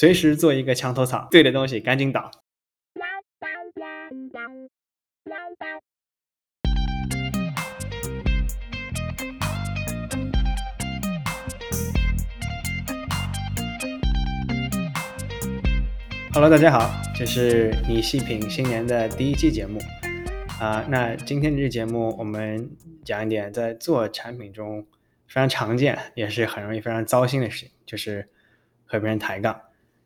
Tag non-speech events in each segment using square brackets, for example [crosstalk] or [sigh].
随时做一个墙头草，对的东西赶紧倒。Hello，大家好，这是你细品新年的第一期节目啊。那今天这期节目，我们讲一点在做产品中非常常见，也是很容易非常糟心的事情，就是和别人抬杠。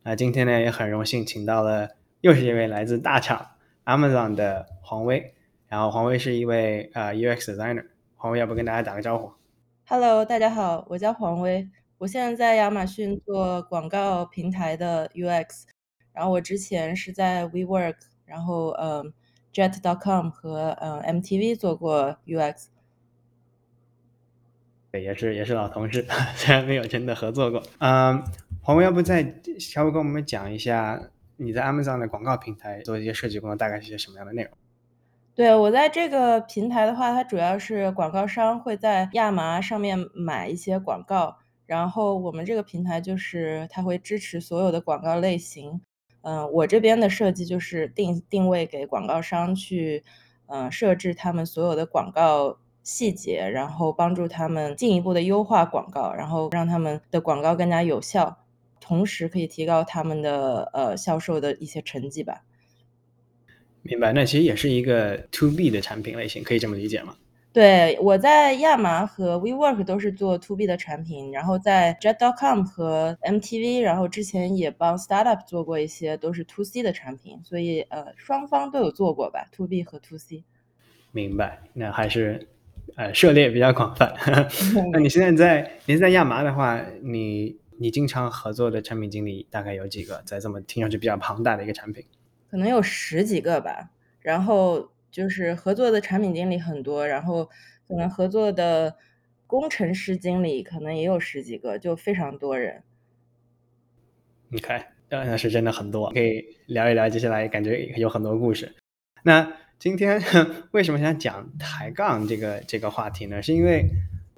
那今天呢，也很荣幸请到了又是一位来自大厂 Amazon 的黄威。然后黄威是一位呃 UX designer。黄威，要不跟大家打个招呼？Hello，大家好，我叫黄威，我现在在亚马逊做广告平台的 UX。然后我之前是在 WeWork，然后嗯，Jet.com 和嗯 MTV 做过 UX，对，也是也是老同事，[laughs] 虽然没有真的合作过。嗯，黄文要不再稍微跟我们讲一下你在 Amazon 的广告平台做一些设计工作大概是些什么样的内容？对我在这个平台的话，它主要是广告商会在亚麻上面买一些广告，然后我们这个平台就是它会支持所有的广告类型。嗯，我这边的设计就是定定位给广告商去，嗯，设置他们所有的广告细节，然后帮助他们进一步的优化广告，然后让他们的广告更加有效，同时可以提高他们的呃销售的一些成绩吧。明白，那其实也是一个 to B 的产品类型，可以这么理解吗？对，我在亚麻和 WeWork 都是做 To B 的产品，然后在 Jet.com 和 MTV，然后之前也帮 Startup 做过一些都是 To C 的产品，所以呃双方都有做过吧，To B 和 To C。明白，那还是呃涉猎比较广泛。[laughs] [laughs] 那你现在在您在亚麻的话，你你经常合作的产品经理大概有几个？在这么听上去比较庞大的一个产品，可能有十几个吧，然后。就是合作的产品经理很多，然后可能合作的工程师经理可能也有十几个，就非常多人。你看，那是真的很多，可以聊一聊。接下来感觉有很多故事。那今天 [laughs] 为什么想讲抬杠这个这个话题呢？是因为。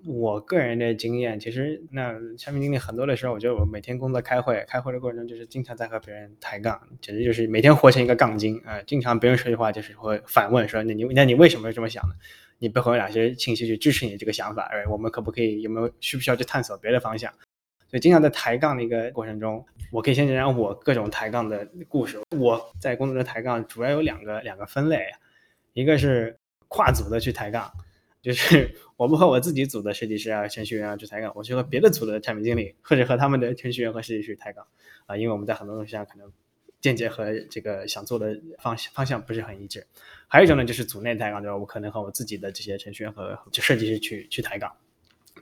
我个人的经验，其实那产品经理很多的时候，我觉得我每天工作开会，开会的过程中就是经常在和别人抬杠，简直就是每天活成一个杠精啊！经常别人说句话，就是会反问说：“那你那你为什么这么想呢？你背后有哪些信息去支持你这个想法？哎，我们可不可以有没有需不需要去探索别的方向？”所以经常在抬杠的一个过程中，我可以先讲讲我各种抬杠的故事。我在工作中抬杠主要有两个两个分类，一个是跨组的去抬杠。就是 [laughs] 我不和我自己组的设计师啊、程序员啊去抬杠，我去和别的组的产品经理或者和他们的程序员和设计师抬杠啊，因为我们在很多东西上可能间接和这个想做的方向方向不是很一致。还有一种呢，就是组内抬杠，就是？我可能和我自己的这些程序员和就设计师去去抬杠。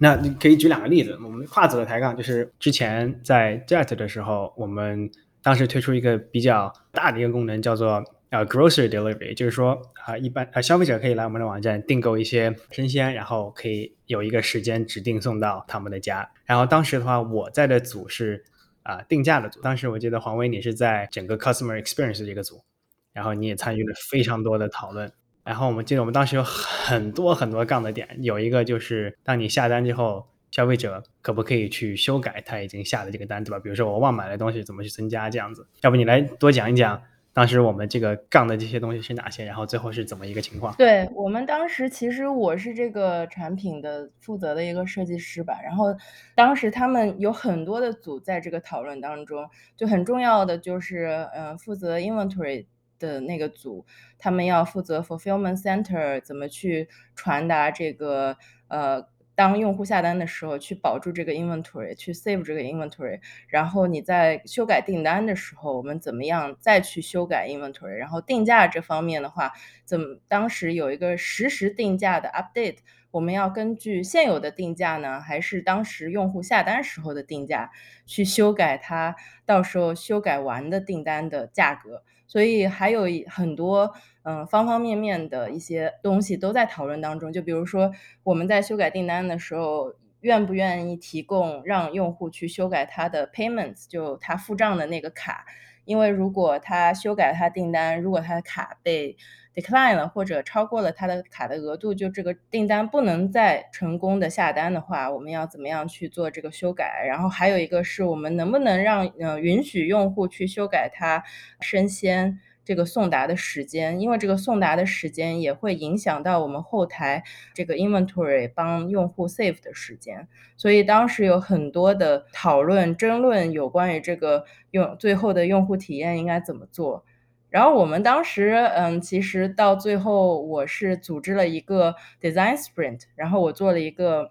那你可以举两个例子，我们跨组的抬杠就是之前在 Jet 的时候，我们当时推出一个比较大的一个功能，叫做。呃，grocery delivery，就是说啊，一般啊，消费者可以来我们的网站订购一些生鲜，然后可以有一个时间指定送到他们的家。然后当时的话，我在的组是啊定价的组。当时我记得黄威你是在整个 customer experience 这个组，然后你也参与了非常多的讨论。然后我们记得我们当时有很多很多杠的点，有一个就是当你下单之后，消费者可不可以去修改他已经下的这个单，对吧？比如说我忘买了东西怎么去增加这样子？要不你来多讲一讲？当时我们这个杠的这些东西是哪些？然后最后是怎么一个情况？对我们当时其实我是这个产品的负责的一个设计师吧。然后当时他们有很多的组在这个讨论当中，就很重要的就是，嗯，负责 inventory 的那个组，他们要负责 fulfillment center 怎么去传达这个，呃。当用户下单的时候，去保住这个 inventory，去 save 这个 inventory，然后你在修改订单的时候，我们怎么样再去修改 inventory？然后定价这方面的话，怎么当时有一个实时定价的 update，我们要根据现有的定价呢，还是当时用户下单时候的定价去修改它？到时候修改完的订单的价格？所以还有很多。嗯，方方面面的一些东西都在讨论当中。就比如说，我们在修改订单的时候，愿不愿意提供让用户去修改他的 payments，就他付账的那个卡。因为如果他修改他订单，如果他的卡被 decline 了，或者超过了他的卡的额度，就这个订单不能再成功的下单的话，我们要怎么样去做这个修改？然后还有一个是我们能不能让呃允许用户去修改他生鲜这个送达的时间？因为这个送达的时间也会影响到我们后台这个 inventory 帮用户 save 的时间。所以当时有很多的讨论争论，有关于这个用最后的用户体验应该怎么做。然后我们当时，嗯，其实到最后，我是组织了一个 design sprint，然后我做了一个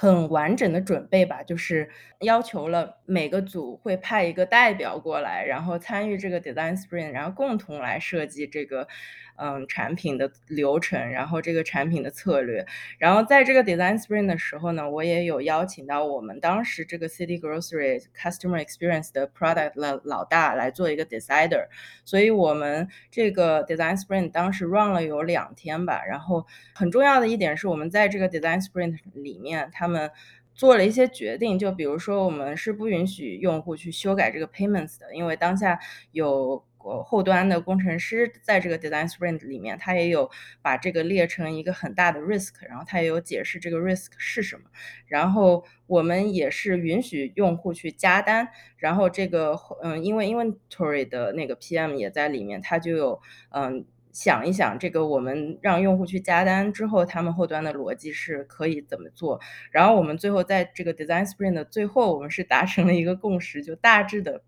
很完整的准备吧，就是要求了每个组会派一个代表过来，然后参与这个 design sprint，然后共同来设计这个。嗯，产品的流程，然后这个产品的策略，然后在这个 design sprint 的时候呢，我也有邀请到我们当时这个 City Grocery Customer Experience 的 product 的老大来做一个 decider，所以我们这个 design sprint 当时 run 了有两天吧，然后很重要的一点是我们在这个 design sprint 里面，他们做了一些决定，就比如说我们是不允许用户去修改这个 payments 的，因为当下有。后端的工程师在这个 design sprint 里面，他也有把这个列成一个很大的 risk，然后他也有解释这个 risk 是什么。然后我们也是允许用户去加单，然后这个嗯，因为 inventory 的那个 PM 也在里面，他就有嗯想一想这个我们让用户去加单之后，他们后端的逻辑是可以怎么做。然后我们最后在这个 design sprint 的最后，我们是达成了一个共识，就大致的。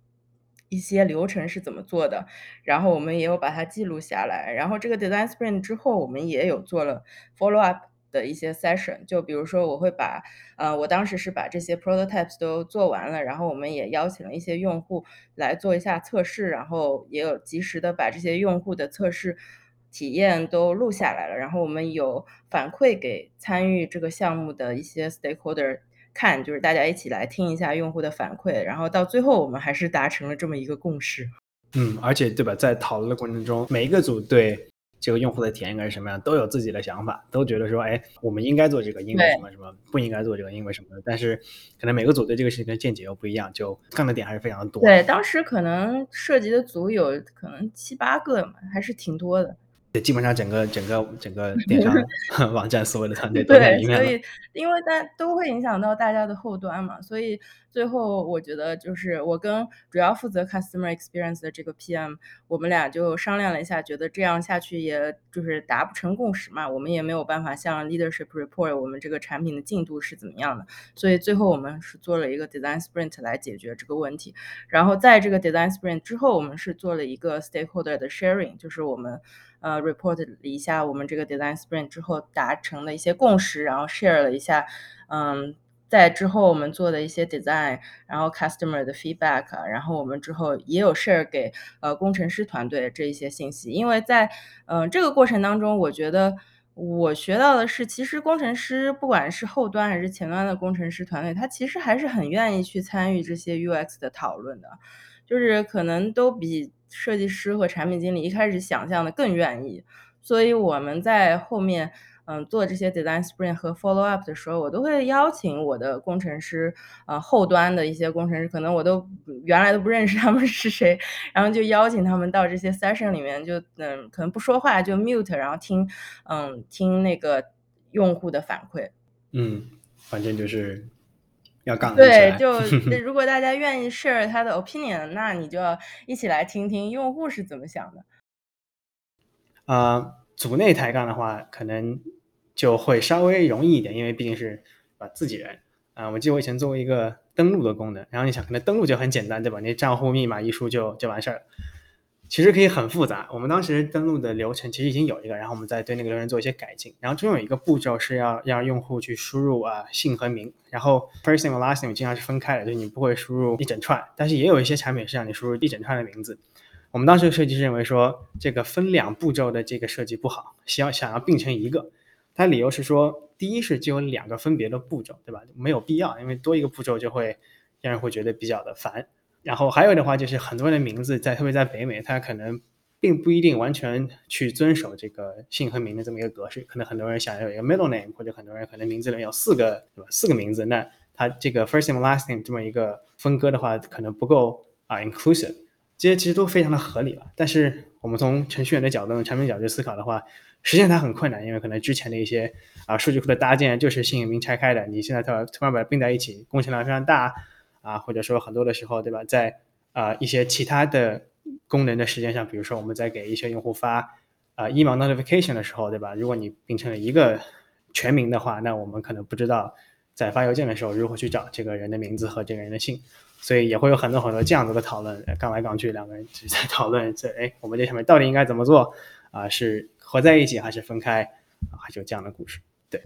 一些流程是怎么做的，然后我们也有把它记录下来。然后这个 design sprint 之后，我们也有做了 follow up 的一些 session。就比如说，我会把，呃，我当时是把这些 prototypes 都做完了，然后我们也邀请了一些用户来做一下测试，然后也有及时的把这些用户的测试体验都录下来了。然后我们有反馈给参与这个项目的一些 stakeholder。看，就是大家一起来听一下用户的反馈，然后到最后我们还是达成了这么一个共识。嗯，而且对吧，在讨论的过程中，每一个组对这个用户的体验应该是什么样，都有自己的想法，都觉得说，哎，我们应该做这个，因为什么什么，不应该做这个，因为什么的。但是可能每个组对这个事情的见解又不一样，就看的点还是非常多。对，当时可能涉及的组有可能七八个嘛，还是挺多的。对，基本上整个整个整个 [laughs] 电商网站所有的团队都在里面所以，因为大都会影响到大家的后端嘛，所以最后我觉得就是我跟主要负责 customer experience 的这个 PM，我们俩就商量了一下，觉得这样下去也就是达不成共识嘛，我们也没有办法向 leadership report 我们这个产品的进度是怎么样的，所以最后我们是做了一个 design sprint 来解决这个问题。然后在这个 design sprint 之后，我们是做了一个 stakeholder 的 sharing，就是我们。呃，report 了一下我们这个 design sprint 之后达成的一些共识，然后 share 了一下，嗯，在之后我们做的一些 design，然后 customer 的 feedback，然后我们之后也有 share 给呃工程师团队这一些信息，因为在嗯这个过程当中，我觉得我学到的是，其实工程师不管是后端还是前端的工程师团队，他其实还是很愿意去参与这些 UX 的讨论的，就是可能都比。设计师和产品经理一开始想象的更愿意，所以我们在后面嗯做这些 design sprint 和 follow up 的时候，我都会邀请我的工程师，呃后端的一些工程师，可能我都原来都不认识他们是谁，然后就邀请他们到这些 session 里面，就嗯可能不说话就 mute，然后听嗯听那个用户的反馈。嗯，反正就是。要杠对，[laughs] 就如果大家愿意 share 他的 opinion，那你就要一起来听听用户是怎么想的。啊，组内抬杠的话，可能就会稍微容易一点，因为毕竟是啊自己人啊。我记得我以前做过一个登录的功能，然后你想，可能登录就很简单，对吧？你账户密码一输就就完事儿了。其实可以很复杂。我们当时登录的流程其实已经有一个，然后我们再对那个流程做一些改进。然后中有一个步骤是要让用户去输入啊姓和名，然后 first name 和 last name 经常是分开的，就是你不会输入一整串。但是也有一些产品是让你输入一整串的名字。我们当时设计师认为说这个分两步骤的这个设计不好，想要想要并成一个。他理由是说，第一是就有两个分别的步骤，对吧？没有必要，因为多一个步骤就会让人会觉得比较的烦。然后还有的话就是很多人的名字在，特别在北美，他可能并不一定完全去遵守这个姓和名的这么一个格式。可能很多人想要有一个 middle name，或者很多人可能名字里面有四个，对吧？四个名字，那它这个 first name last name 这么一个分割的话，可能不够啊 inclusive。这些其实都非常的合理了。但是我们从程序员的角度、产品角度思考的话，实现它很困难，因为可能之前的一些啊数据库的搭建就是姓名拆开的，你现在突突然把它并在一起，工程量非常大啊，或者说很多的时候，对吧？在啊一些其他的功能的时间上，比如说我们在给一些用户发啊 email notification 的时候，对吧？如果你变成了一个全名的话，那我们可能不知道在发邮件的时候如何去找这个人的名字和这个人的姓。所以也会有很多很多这样子的讨论，杠来杠去，两个人只在讨论这，哎，我们这上面到底应该怎么做啊？是合在一起还是分开啊？就这样的故事。对，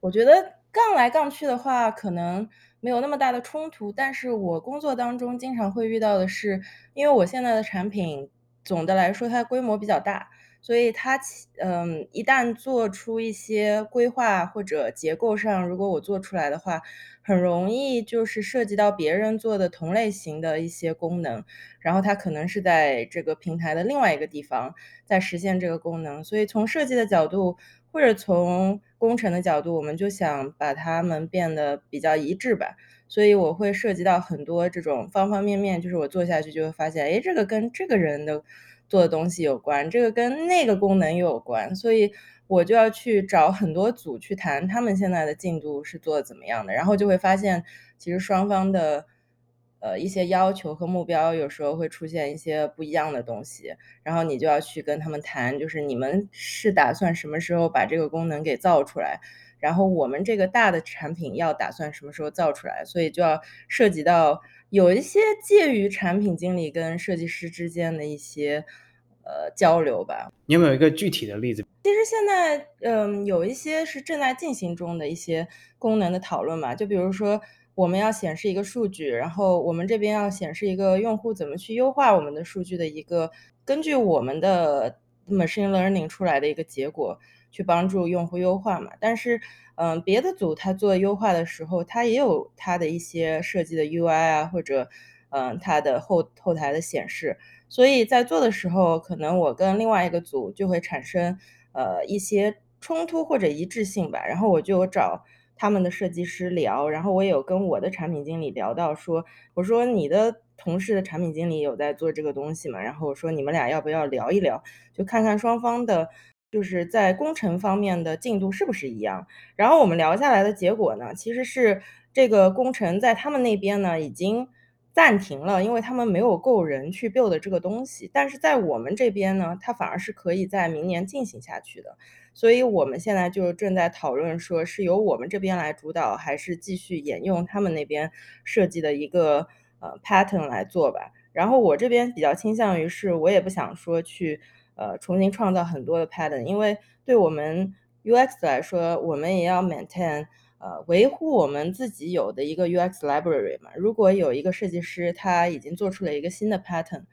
我觉得杠来杠去的话，可能没有那么大的冲突，但是我工作当中经常会遇到的是，因为我现在的产品总的来说它规模比较大。所以它，嗯，一旦做出一些规划或者结构上，如果我做出来的话，很容易就是涉及到别人做的同类型的一些功能，然后它可能是在这个平台的另外一个地方在实现这个功能。所以从设计的角度或者从工程的角度，我们就想把它们变得比较一致吧。所以我会涉及到很多这种方方面面，就是我做下去就会发现，哎，这个跟这个人的。做的东西有关，这个跟那个功能又有关，所以我就要去找很多组去谈他们现在的进度是做的怎么样的，然后就会发现，其实双方的呃一些要求和目标有时候会出现一些不一样的东西，然后你就要去跟他们谈，就是你们是打算什么时候把这个功能给造出来，然后我们这个大的产品要打算什么时候造出来，所以就要涉及到。有一些介于产品经理跟设计师之间的一些呃交流吧。你有没有一个具体的例子？其实现在嗯有一些是正在进行中的一些功能的讨论嘛。就比如说我们要显示一个数据，然后我们这边要显示一个用户怎么去优化我们的数据的一个根据我们的 machine learning 出来的一个结果去帮助用户优化嘛。但是嗯，别的组他做优化的时候，他也有他的一些设计的 UI 啊，或者嗯，他的后后台的显示，所以在做的时候，可能我跟另外一个组就会产生呃一些冲突或者一致性吧。然后我就找他们的设计师聊，然后我也有跟我的产品经理聊到说，我说你的同事的产品经理有在做这个东西嘛？然后我说你们俩要不要聊一聊，就看看双方的。就是在工程方面的进度是不是一样？然后我们聊下来的结果呢，其实是这个工程在他们那边呢已经暂停了，因为他们没有够人去 build 这个东西。但是在我们这边呢，它反而是可以在明年进行下去的。所以我们现在就正在讨论，说是由我们这边来主导，还是继续沿用他们那边设计的一个呃 pattern 来做吧。然后我这边比较倾向于是，我也不想说去。呃，重新创造很多的 pattern，因为对我们 UX 来说，我们也要 maintain，呃，维护我们自己有的一个 UX library 嘛。如果有一个设计师他已经做出了一个新的 pattern，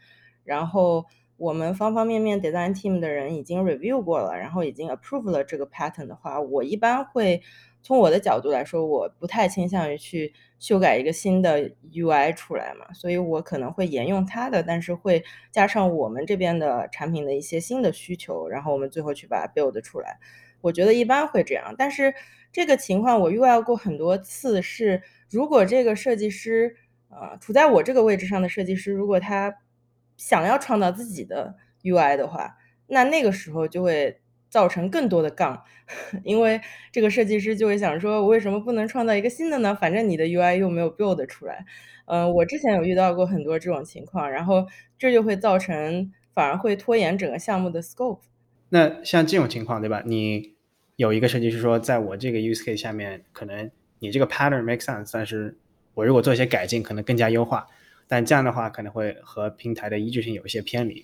然后我们方方面面 design team 的人已经 review 过了，然后已经 approve 了这个 pattern 的话，我一般会。从我的角度来说，我不太倾向于去修改一个新的 UI 出来嘛，所以我可能会沿用它的，但是会加上我们这边的产品的一些新的需求，然后我们最后去把它 build 出来。我觉得一般会这样，但是这个情况我遇到过很多次，是如果这个设计师，呃，处在我这个位置上的设计师，如果他想要创造自己的 UI 的话，那那个时候就会。造成更多的杠，[laughs] 因为这个设计师就会想说，我为什么不能创造一个新的呢？反正你的 UI 又没有 build 出来。嗯，我之前有遇到过很多这种情况，然后这就会造成反而会拖延整个项目的 scope。那像这种情况，对吧？你有一个设计师说，在我这个 use case 下面，可能你这个 pattern make sense，但是我如果做一些改进，可能更加优化，但这样的话可能会和平台的一致性有一些偏离。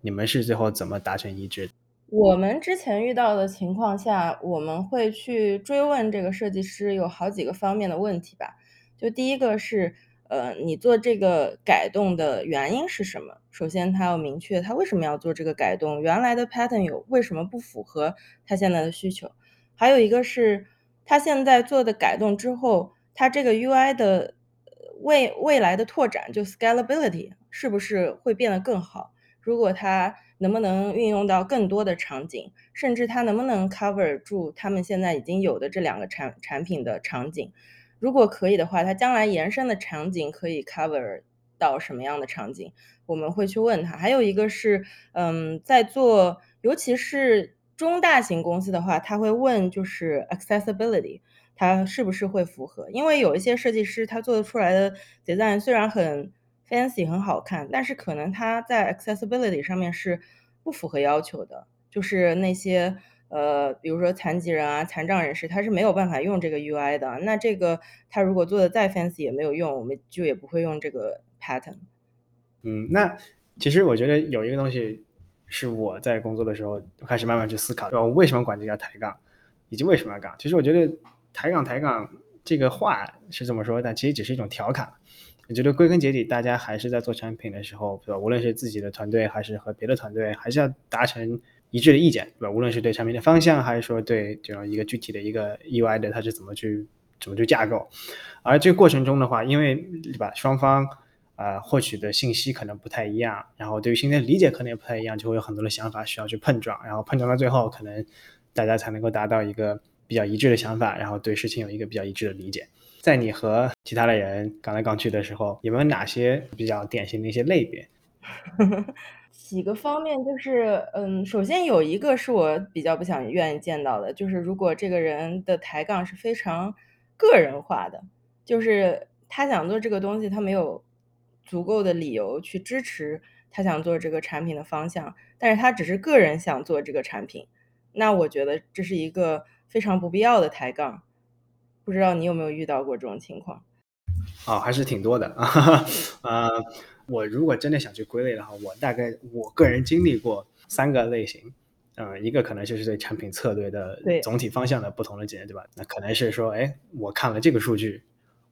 你们是最后怎么达成一致？我们之前遇到的情况下，我们会去追问这个设计师有好几个方面的问题吧。就第一个是，呃，你做这个改动的原因是什么？首先，他要明确他为什么要做这个改动，原来的 pattern 有为什么不符合他现在的需求？还有一个是，他现在做的改动之后，他这个 UI 的未未来的拓展，就 scalability 是不是会变得更好？如果他能不能运用到更多的场景，甚至他能不能 cover 住他们现在已经有的这两个产产品的场景。如果可以的话，它将来延伸的场景可以 cover 到什么样的场景？我们会去问他。还有一个是，嗯，在做，尤其是中大型公司的话，他会问就是 accessibility，它是不是会符合？因为有一些设计师他做的出来的 design 虽然很 fancy 很好看，但是可能他在 accessibility 上面是不符合要求的，就是那些。呃，比如说残疾人啊、残障人士，他是没有办法用这个 UI 的。那这个他如果做的再 fancy 也没有用，我们就也不会用这个 pattern。嗯，那其实我觉得有一个东西是我在工作的时候开始慢慢去思考，我为什么管这叫抬杠，以及为什么要杠。其实我觉得抬杠抬杠这个话是这么说，但其实只是一种调侃。我觉得归根结底，大家还是在做产品的时候，对吧？无论是自己的团队还是和别的团队，还是要达成。一致的意见，对吧？无论是对产品的方向，还是说对这样一个具体的一个 UI 的它是怎么去怎么去架构，而这个过程中的话，因为对吧，双方啊获取的信息可能不太一样，然后对于信息的理解可能也不太一样，就会有很多的想法需要去碰撞，然后碰撞到最后，可能大家才能够达到一个比较一致的想法，然后对事情有一个比较一致的理解。在你和其他的人杠来杠去的时候，有没有哪些比较典型的一些类别？[laughs] 几个方面就是，嗯，首先有一个是我比较不想愿意见到的，就是如果这个人的抬杠是非常个人化的，就是他想做这个东西，他没有足够的理由去支持他想做这个产品的方向，但是他只是个人想做这个产品，那我觉得这是一个非常不必要的抬杠。不知道你有没有遇到过这种情况？哦，还是挺多的啊。[laughs] 我如果真的想去归类的话，我大概我个人经历过三个类型，嗯，一个可能就是对产品策略的总体方向的不同的检验，对吧？那可能是说，哎，我看了这个数据，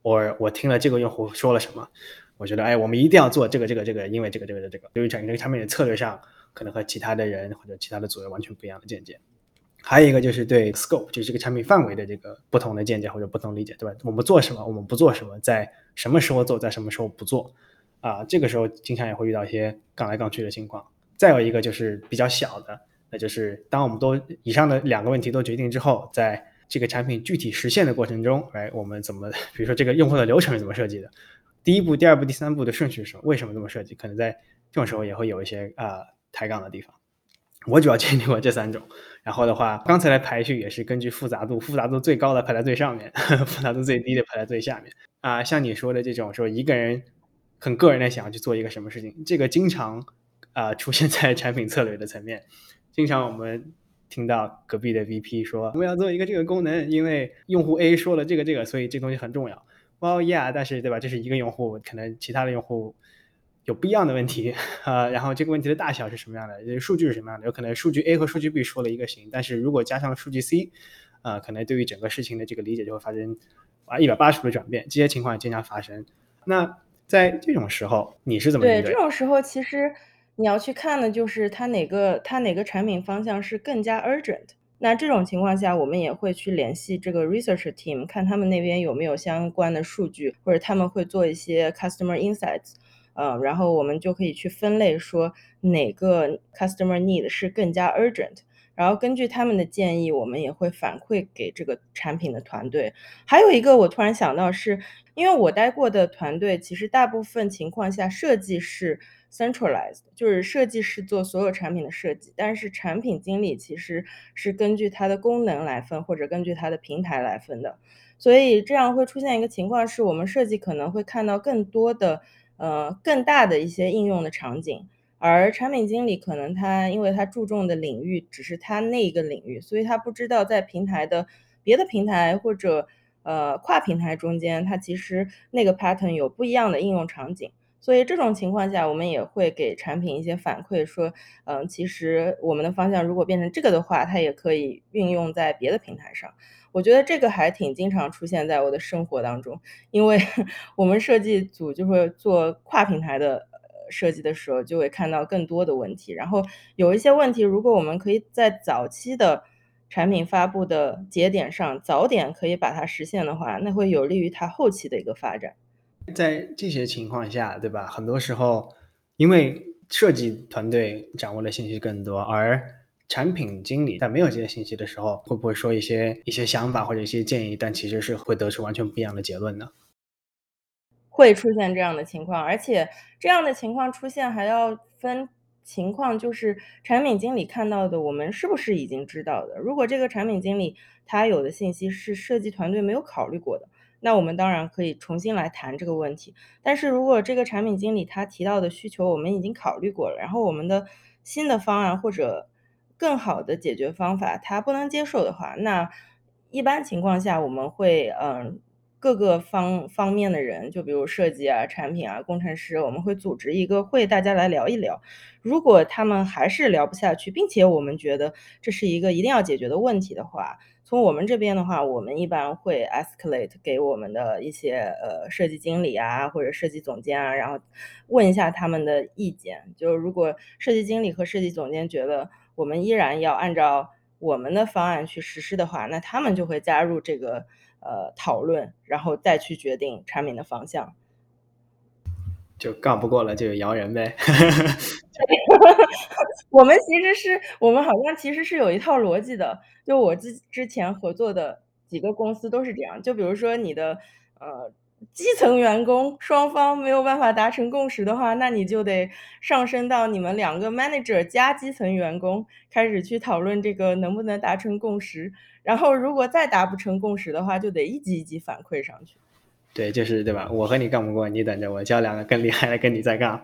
我我听了这个用户说了什么，我觉得，哎，我们一定要做这个这个这个，因为这个这个这个，对于产品这个产品的策略上，可能和其他的人或者其他的组员完全不一样的见解。还有一个就是对 scope，就是这个产品范围的这个不同的见解或者不同理解，对吧？我们做什么，我们不做什么，在什么时候做，在什么时候不做。啊，这个时候经常也会遇到一些杠来杠去的情况。再有一个就是比较小的，那就是当我们都以上的两个问题都决定之后，在这个产品具体实现的过程中，哎，我们怎么，[laughs] 比如说这个用户的流程是怎么设计的，第一步、第二步、第三步的顺序是什么？为什么这么设计？可能在这种时候也会有一些啊抬杠的地方。我主要经历过这三种。然后的话，刚才的排序也是根据复杂度，复杂度最高的排在最上面，[laughs] 复杂度最低的排在最下面。啊，像你说的这种说一个人。很个人的想要去做一个什么事情，这个经常啊出现在产品策略的层面。经常我们听到隔壁的 VP 说我们要做一个这个功能，因为用户 A 说了这个这个，所以这东西很重要。Well yeah，但是对吧？这是一个用户，可能其他的用户有不一样的问题啊。然后这个问题的大小是什么样的？数据是什么样的？有可能数据 A 和数据 B 说了一个行，但是如果加上数据 C，啊，可能对于整个事情的这个理解就会发生啊一百八十度的转变。这些情况也经常发生。那在这种时候，你是怎么对？这种时候，其实你要去看的就是它哪个它哪个产品方向是更加 urgent。那这种情况下，我们也会去联系这个 research team，看他们那边有没有相关的数据，或者他们会做一些 customer insights，嗯，然后我们就可以去分类，说哪个 customer need 是更加 urgent。然后根据他们的建议，我们也会反馈给这个产品的团队。还有一个，我突然想到是，因为我待过的团队，其实大部分情况下设计是 centralized，就是设计师做所有产品的设计，但是产品经理其实是根据它的功能来分，或者根据它的平台来分的。所以这样会出现一个情况，是我们设计可能会看到更多的，呃，更大的一些应用的场景。而产品经理可能他因为他注重的领域只是他那一个领域，所以他不知道在平台的别的平台或者呃跨平台中间，它其实那个 pattern 有不一样的应用场景。所以这种情况下，我们也会给产品一些反馈，说，嗯，其实我们的方向如果变成这个的话，它也可以运用在别的平台上。我觉得这个还挺经常出现在我的生活当中，因为 [laughs] 我们设计组就会做跨平台的。设计的时候就会看到更多的问题，然后有一些问题，如果我们可以在早期的产品发布的节点上早点可以把它实现的话，那会有利于它后期的一个发展。在这些情况下，对吧？很多时候，因为设计团队掌握的信息更多，而产品经理在没有这些信息的时候，会不会说一些一些想法或者一些建议，但其实是会得出完全不一样的结论呢？会出现这样的情况，而且这样的情况出现还要分情况，就是产品经理看到的，我们是不是已经知道的？如果这个产品经理他有的信息是设计团队没有考虑过的，那我们当然可以重新来谈这个问题。但是如果这个产品经理他提到的需求我们已经考虑过了，然后我们的新的方案或者更好的解决方法他不能接受的话，那一般情况下我们会嗯。各个方方面的人，就比如设计啊、产品啊、工程师，我们会组织一个会，大家来聊一聊。如果他们还是聊不下去，并且我们觉得这是一个一定要解决的问题的话，从我们这边的话，我们一般会 escalate 给我们的一些呃设计经理啊或者设计总监啊，然后问一下他们的意见。就如果设计经理和设计总监觉得我们依然要按照我们的方案去实施的话，那他们就会加入这个。呃，讨论，然后再去决定产品的方向，就杠不过了就摇人呗。[laughs] [laughs] 我们其实是我们好像其实是有一套逻辑的，就我之之前合作的几个公司都是这样。就比如说你的呃基层员工双方没有办法达成共识的话，那你就得上升到你们两个 manager 加基层员工开始去讨论这个能不能达成共识。然后，如果再达不成共识的话，就得一级一级反馈上去。对，就是对吧？我和你干不过，你等着我叫两个更厉害的跟你再干。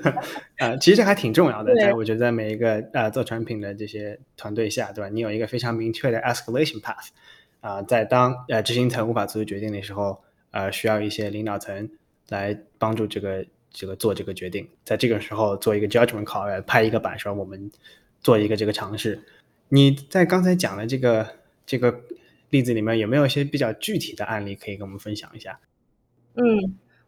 [laughs] 呃，其实还挺重要的，在我觉得在每一个呃做产品的这些团队下，对吧？你有一个非常明确的 escalation path，啊，在当呃执行层无法做出决定的时候，呃，需要一些领导层来帮助这个这个做这个决定，在这个时候做一个 judgment call，来拍一个板说我们做一个这个尝试。你在刚才讲的这个。这个例子里面有没有一些比较具体的案例可以跟我们分享一下？嗯，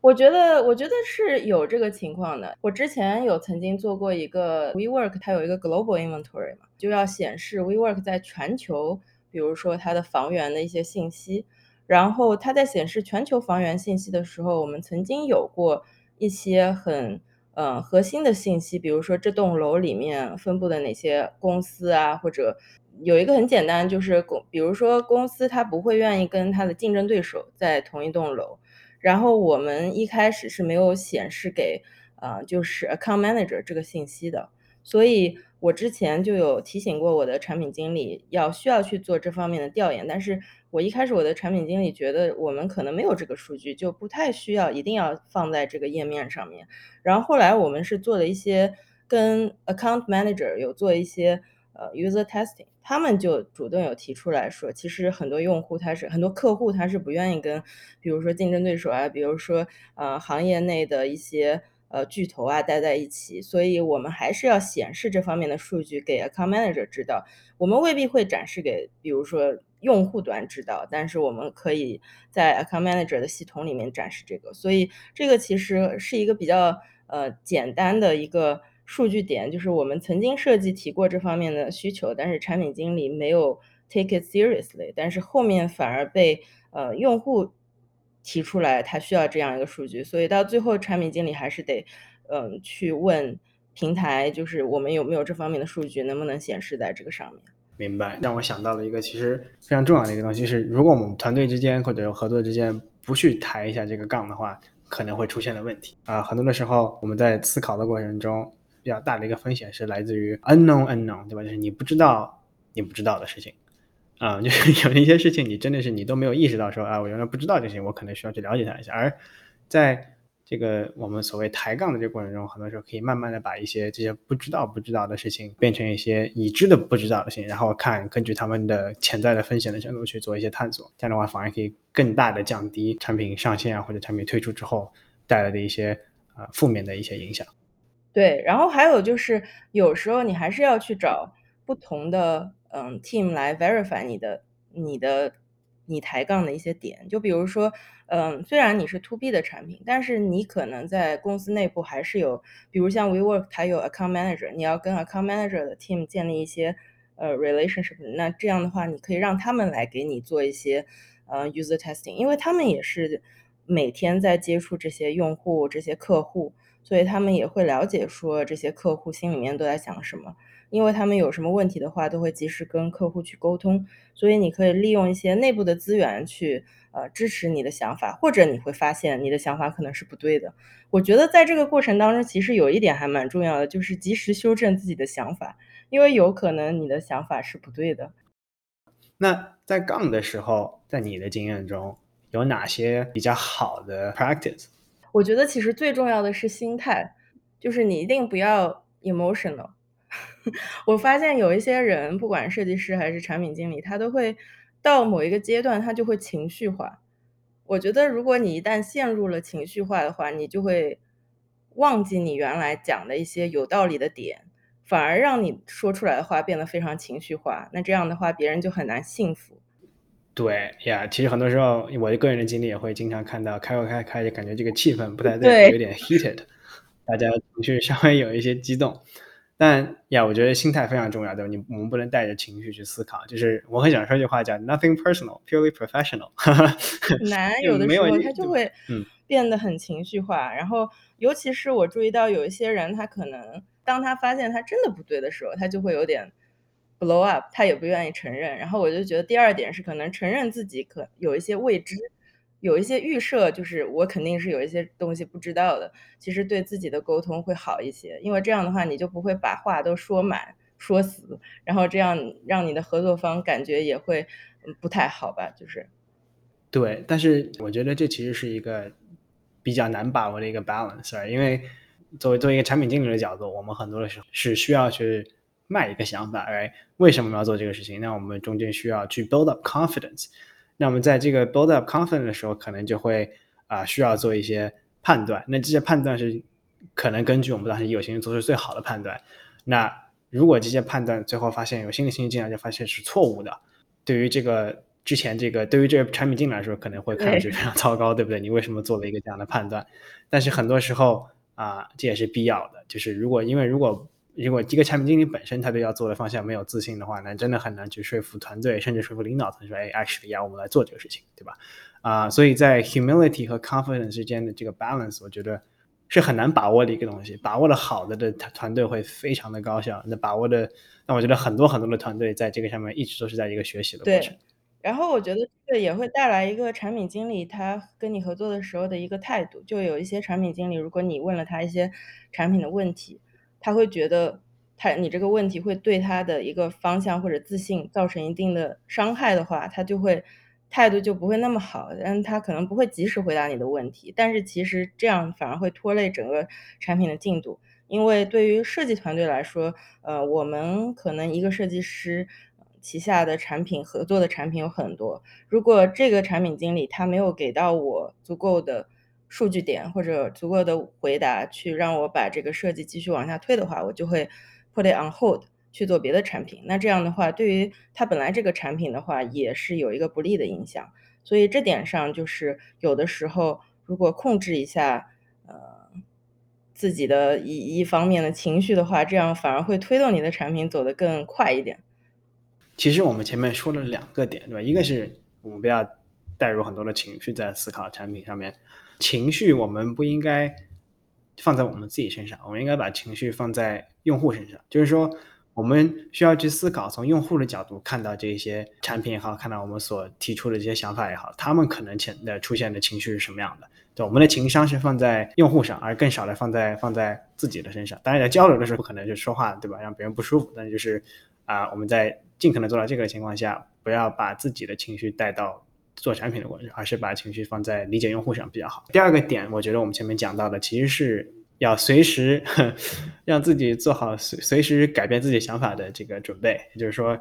我觉得我觉得是有这个情况的。我之前有曾经做过一个 WeWork，它有一个 Global Inventory 嘛，就要显示 WeWork 在全球，比如说它的房源的一些信息。然后它在显示全球房源信息的时候，我们曾经有过一些很呃核心的信息，比如说这栋楼里面分布的哪些公司啊，或者。有一个很简单，就是公，比如说公司它不会愿意跟它的竞争对手在同一栋楼，然后我们一开始是没有显示给，呃，就是 account manager 这个信息的，所以我之前就有提醒过我的产品经理要需要去做这方面的调研，但是我一开始我的产品经理觉得我们可能没有这个数据，就不太需要一定要放在这个页面上面，然后后来我们是做了一些跟 account manager 有做一些。呃，user testing，他们就主动有提出来说，其实很多用户他是很多客户他是不愿意跟，比如说竞争对手啊，比如说呃行业内的一些呃巨头啊待在一起，所以我们还是要显示这方面的数据给 account manager 知道，我们未必会展示给比如说用户端知道，但是我们可以在 account manager 的系统里面展示这个，所以这个其实是一个比较呃简单的一个。数据点就是我们曾经设计提过这方面的需求，但是产品经理没有 take it seriously，但是后面反而被呃用户提出来，他需要这样一个数据，所以到最后产品经理还是得嗯去问平台，就是我们有没有这方面的数据，能不能显示在这个上面。明白，让我想到了一个其实非常重要的一个东西，是如果我们团队之间或者合作之间不去抬一下这个杠的话，可能会出现的问题啊。很多的时候我们在思考的过程中。比较大的一个风险是来自于 unknown unknown，对吧？就是你不知道你不知道的事情，啊，[laughs] 就是有一些事情你真的是你都没有意识到，说啊，我原来不知道这些，我可能需要去了解它一下。而在这个我们所谓抬杠的这个过程中，很多时候可以慢慢的把一些这些不知道不知道的事情变成一些已知的不知道的事情，然后看根据他们的潜在的风险的程度去做一些探索。这样的话，反而可以更大的降低产品上线啊或者产品推出之后带来的一些啊负面的一些影响。对，然后还有就是，有时候你还是要去找不同的嗯 team 来 verify 你的你的你抬杠的一些点。就比如说，嗯，虽然你是 to B 的产品，但是你可能在公司内部还是有，比如像 WeWork 它有 account manager，你要跟 account manager 的 team 建立一些呃 relationship。那这样的话，你可以让他们来给你做一些呃 user testing，因为他们也是每天在接触这些用户、这些客户。所以他们也会了解说这些客户心里面都在想什么。因为他们有什么问题的话，都会及时跟客户去沟通，所以你可以利用一些内部的资源去呃支持你的想法，或者你会发现你的想法可能是不对的。我觉得在这个过程当中，其实有一点还蛮重要的，就是及时修正自己的想法，因为有可能你的想法是不对的。那在杠的时候，在你的经验中有哪些比较好的 practice？我觉得其实最重要的是心态，就是你一定不要 emotional。[laughs] 我发现有一些人，不管设计师还是产品经理，他都会到某一个阶段，他就会情绪化。我觉得，如果你一旦陷入了情绪化的话，你就会忘记你原来讲的一些有道理的点，反而让你说出来的话变得非常情绪化。那这样的话，别人就很难信服。对呀，其实很多时候，我的个人的经历也会经常看到，开会开开，就感觉这个气氛不太对，有点 heated，大家情绪稍微有一些激动。但呀，我觉得心态非常重要，对吧？你我们不能带着情绪去思考。就是我很想说一句话，叫 “nothing personal, purely professional”。[laughs] 难有的时候他就会变得很情绪化，然后尤其是我注意到有一些人，他可能当他发现他真的不对的时候，他就会有点 blow up，他也不愿意承认。然后我就觉得第二点是可能承认自己可有一些未知。有一些预设，就是我肯定是有一些东西不知道的。其实对自己的沟通会好一些，因为这样的话，你就不会把话都说满、说死，然后这样让你的合作方感觉也会不太好吧？就是，对，但是我觉得这其实是一个比较难把握的一个 balance，因为作为作为一个产品经理的角度，我们很多的时候是需要去卖一个想法，哎，为什么要做这个事情？那我们中间需要去 build up confidence。那我们在这个 build up confidence 的时候，可能就会啊需要做一些判断。那这些判断是可能根据我们当时有心人做出最好的判断。那如果这些判断最后发现有新的信息进来，就发现是错误的，对于这个之前这个对于这个产品经理来说，可能会看上去非常糟糕，对不对？你为什么做了一个这样的判断？但是很多时候啊，这也是必要的。就是如果因为如果如果一个产品经理本身他对要做的方向没有自信的话，那真的很难去说服团队，甚至说服领导层说：“哎，actually 呀，我们来做这个事情，对吧？”啊，所以在 humility 和 confidence 之间的这个 balance，我觉得是很难把握的一个东西。把握的好的的团队会非常的高效。那把握的，那我觉得很多很多的团队在这个上面一直都是在一个学习的过程。然后我觉得这也会带来一个产品经理他跟你合作的时候的一个态度。就有一些产品经理，如果你问了他一些产品的问题。他会觉得他你这个问题会对他的一个方向或者自信造成一定的伤害的话，他就会态度就不会那么好，但他可能不会及时回答你的问题。但是其实这样反而会拖累整个产品的进度，因为对于设计团队来说，呃，我们可能一个设计师旗下的产品合作的产品有很多，如果这个产品经理他没有给到我足够的。数据点或者足够的回答，去让我把这个设计继续往下推的话，我就会 put it on hold 去做别的产品。那这样的话，对于他本来这个产品的话，也是有一个不利的影响。所以这点上，就是有的时候如果控制一下呃自己的一一方面的情绪的话，这样反而会推动你的产品走得更快一点。其实我们前面说了两个点，对吧？一个是我们不要带入很多的情绪在思考产品上面。情绪我们不应该放在我们自己身上，我们应该把情绪放在用户身上。就是说，我们需要去思考，从用户的角度看到这些产品也好，看到我们所提出的这些想法也好，他们可能潜的出现的情绪是什么样的？对，我们的情商是放在用户上，而更少的放在放在自己的身上。当然，在交流的时候不可能就说话，对吧？让别人不舒服。但是就是啊，我们在尽可能做到这个情况下，不要把自己的情绪带到。做产品的过程，而是把情绪放在理解用户上比较好。第二个点，我觉得我们前面讲到的，其实是要随时 [laughs] 让自己做好随随时改变自己想法的这个准备，也就是说，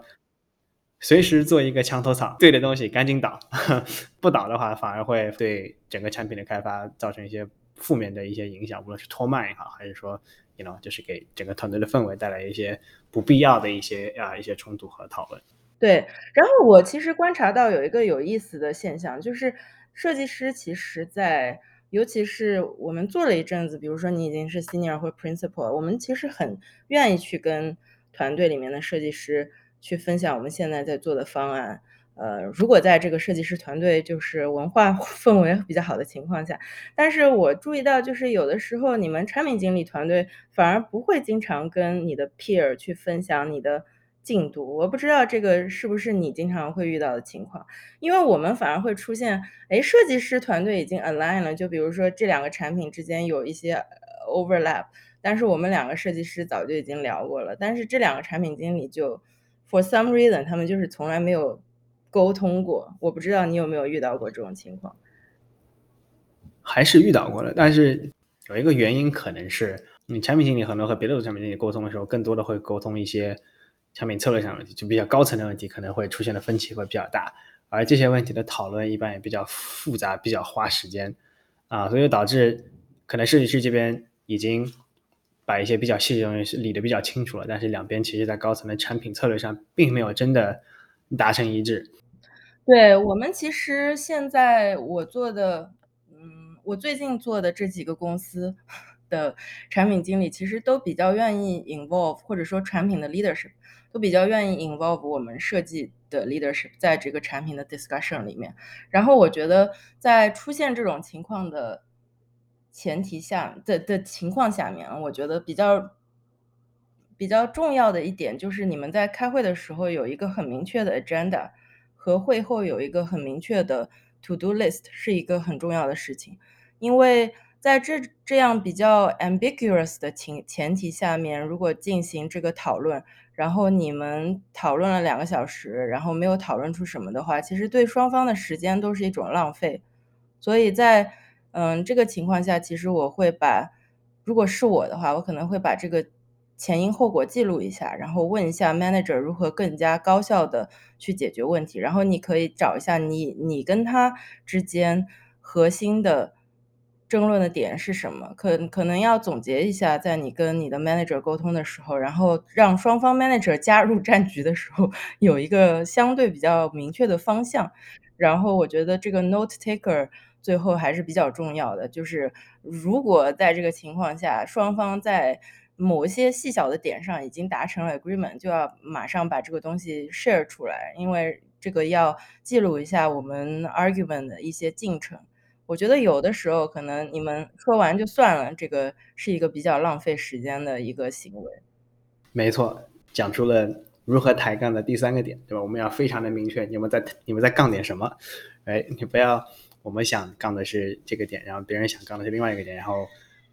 随时做一个墙头草，对的东西赶紧倒，[laughs] 不倒的话，反而会对整个产品的开发造成一些负面的一些影响，无论是拖慢也好，还是说，you know，就是给整个团队的氛围带来一些不必要的一些啊一些冲突和讨论。对，然后我其实观察到有一个有意思的现象，就是设计师其实，在尤其是我们做了一阵子，比如说你已经是 senior 或 principal，我们其实很愿意去跟团队里面的设计师去分享我们现在在做的方案，呃，如果在这个设计师团队就是文化 [laughs] 氛围比较好的情况下，但是我注意到就是有的时候你们产品经理团队反而不会经常跟你的 peer 去分享你的进度，我不知道这个是不是你经常会遇到的情况，因为我们反而会出现，哎，设计师团队已经 align 了，就比如说这两个产品之间有一些 overlap，但是我们两个设计师早就已经聊过了，但是这两个产品经理就 for some reason 他们就是从来没有。沟通过，我不知道你有没有遇到过这种情况，还是遇到过了。但是有一个原因，可能是你产品经理很多和别的产品经理沟通的时候，更多的会沟通一些产品策略上的问题，就比较高层的问题，可能会出现的分歧会比较大。而这些问题的讨论一般也比较复杂，比较花时间啊，所以导致可能设计师这边已经把一些比较细节的东西理得比较清楚了，但是两边其实在高层的产品策略上并没有真的达成一致。对，我们其实现在我做的，嗯，我最近做的这几个公司的产品经理，其实都比较愿意 involve，或者说产品的 leadership 都比较愿意 involve 我们设计的 leadership 在这个产品的 discussion 里面。然后我觉得在出现这种情况的前提下的的情况下面，我觉得比较比较重要的一点就是你们在开会的时候有一个很明确的 agenda。和会后有一个很明确的 to do list 是一个很重要的事情，因为在这这样比较 ambiguous 的情前提下面，如果进行这个讨论，然后你们讨论了两个小时，然后没有讨论出什么的话，其实对双方的时间都是一种浪费。所以在嗯这个情况下，其实我会把，如果是我的话，我可能会把这个。前因后果记录一下，然后问一下 manager 如何更加高效的去解决问题。然后你可以找一下你你跟他之间核心的争论的点是什么，可可能要总结一下，在你跟你的 manager 沟通的时候，然后让双方 manager 加入战局的时候有一个相对比较明确的方向。然后我觉得这个 note taker 最后还是比较重要的，就是如果在这个情况下双方在某一些细小的点上已经达成了 agreement，就要马上把这个东西 share 出来，因为这个要记录一下我们 argument 的一些进程。我觉得有的时候可能你们说完就算了，这个是一个比较浪费时间的一个行为。没错，讲出了如何抬杠的第三个点，对吧？我们要非常的明确，你们在你们在杠点什么？哎，你不要我们想杠的是这个点，然后别人想杠的是另外一个点，然后。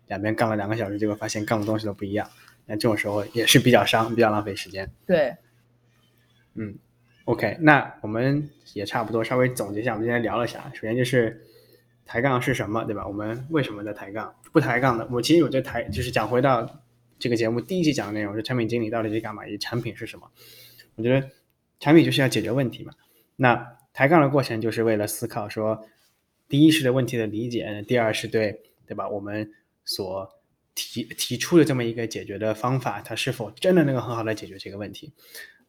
两边杠了两个小时，结果发现杠的东西都不一样，那这种时候也是比较伤，比较浪费时间。对，嗯，OK，那我们也差不多稍微总结一下，我们今天聊了啥？首先就是抬杠是什么，对吧？我们为什么在抬杠？不抬杠的，我其实我觉得抬就是讲回到这个节目第一期讲的内容，是产品经理到底是干嘛？以及产品是什么？我觉得产品就是要解决问题嘛。那抬杠的过程就是为了思考说，第一是对问题的理解，第二是对对吧？我们所提提出的这么一个解决的方法，它是否真的能够很好的解决这个问题？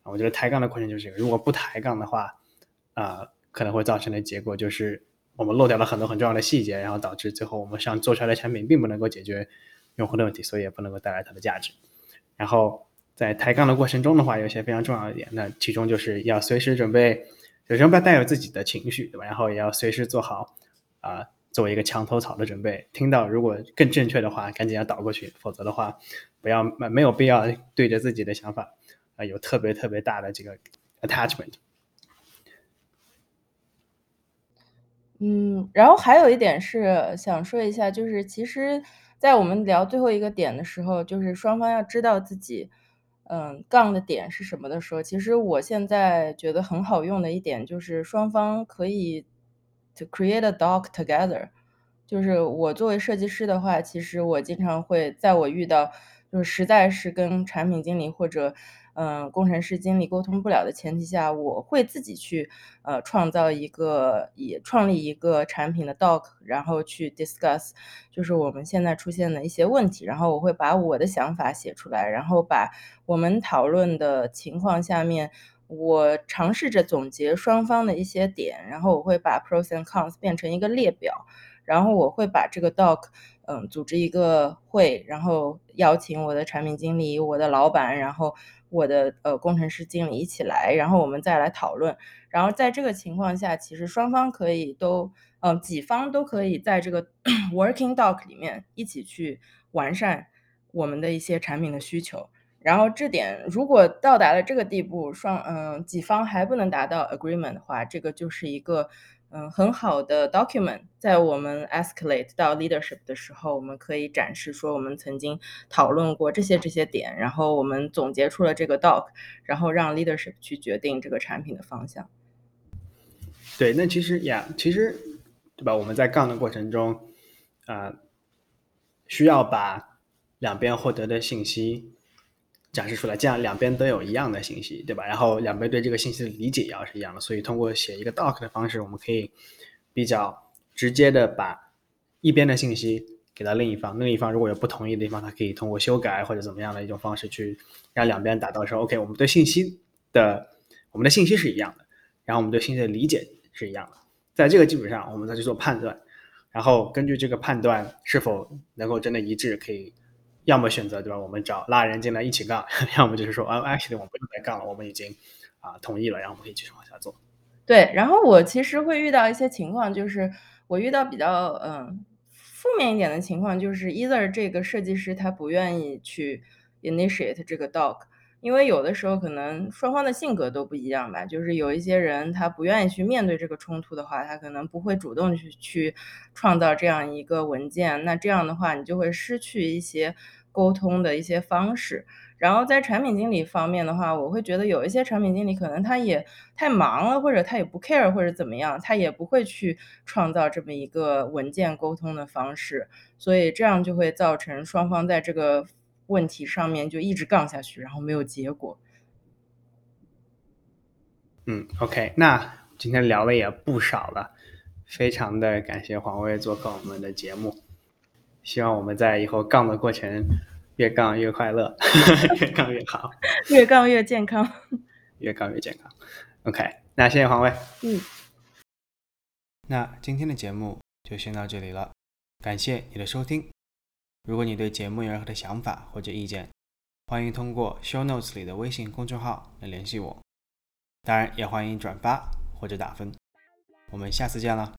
我觉得抬杠的过程就是这个。如果不抬杠的话，啊，可能会造成的结果就是我们漏掉了很多很重要的细节，然后导致最后我们上做出来的产品并不能够解决用户的问题，所以也不能够带来它的价值。然后在抬杠的过程中的话，有一些非常重要的点，那其中就是要随时准备，首先不要带有自己的情绪，对吧？然后也要随时做好啊。作为一个墙头草的准备，听到如果更正确的话，赶紧要倒过去，否则的话，不要没没有必要对着自己的想法啊有特别特别大的这个 attachment。嗯，然后还有一点是想说一下，就是其实，在我们聊最后一个点的时候，就是双方要知道自己嗯杠的点是什么的时候，其实我现在觉得很好用的一点就是双方可以。To create a doc together，就是我作为设计师的话，其实我经常会在我遇到就是实在是跟产品经理或者嗯工程师经理沟通不了的前提下，我会自己去呃创造一个也创立一个产品的 doc，然后去 discuss 就是我们现在出现的一些问题，然后我会把我的想法写出来，然后把我们讨论的情况下面。我尝试着总结双方的一些点，然后我会把 pros and cons 变成一个列表，然后我会把这个 doc，嗯，组织一个会，然后邀请我的产品经理、我的老板，然后我的呃工程师经理一起来，然后我们再来讨论。然后在这个情况下，其实双方可以都，嗯，几方都可以在这个 [clears throat] working doc 里面一起去完善我们的一些产品的需求。然后这点如果到达了这个地步，双嗯几方还不能达到 agreement 的话，这个就是一个嗯很好的 document，在我们 escalate 到 leadership 的时候，我们可以展示说我们曾经讨论过这些这些点，然后我们总结出了这个 doc，然后让 leadership 去决定这个产品的方向。对，那其实呀，其实对吧？我们在杠的过程中，啊，需要把两边获得的信息。展示出来，这样两边都有一样的信息，对吧？然后两边对这个信息的理解也要是一样的，所以通过写一个 doc 的方式，我们可以比较直接的把一边的信息给到另一方，另一方如果有不同意的地方，他可以通过修改或者怎么样的一种方式去让两边达到说，OK，我们对信息的我们的信息是一样的，然后我们对信息的理解是一样的，在这个基础上，我们再去做判断，然后根据这个判断是否能够真的一致，可以。要么选择对吧？我们找拉人进来一起杠，[laughs] 要么就是说啊，actually 我们不用再杠了，我们已经啊同意了，然后我们可以继续往下做。对，然后我其实会遇到一些情况，就是我遇到比较嗯负面一点的情况，就是 either 这个设计师他不愿意去 initiate 这个 doc，因为有的时候可能双方的性格都不一样吧，就是有一些人他不愿意去面对这个冲突的话，他可能不会主动去去创造这样一个文件，那这样的话你就会失去一些。沟通的一些方式，然后在产品经理方面的话，我会觉得有一些产品经理可能他也太忙了，或者他也不 care 或者怎么样，他也不会去创造这么一个文件沟通的方式，所以这样就会造成双方在这个问题上面就一直杠下去，然后没有结果。嗯，OK，那今天聊的也不少了，非常的感谢黄威做客我们的节目。希望我们在以后杠的过程越杠越快乐，[laughs] 越杠越好，越杠越健康，越杠越健康。OK，那谢谢黄威。嗯，那今天的节目就先到这里了，感谢你的收听。如果你对节目有任何的想法或者意见，欢迎通过 Show Notes 里的微信公众号来联系我。当然，也欢迎转发或者打分。我们下次见了。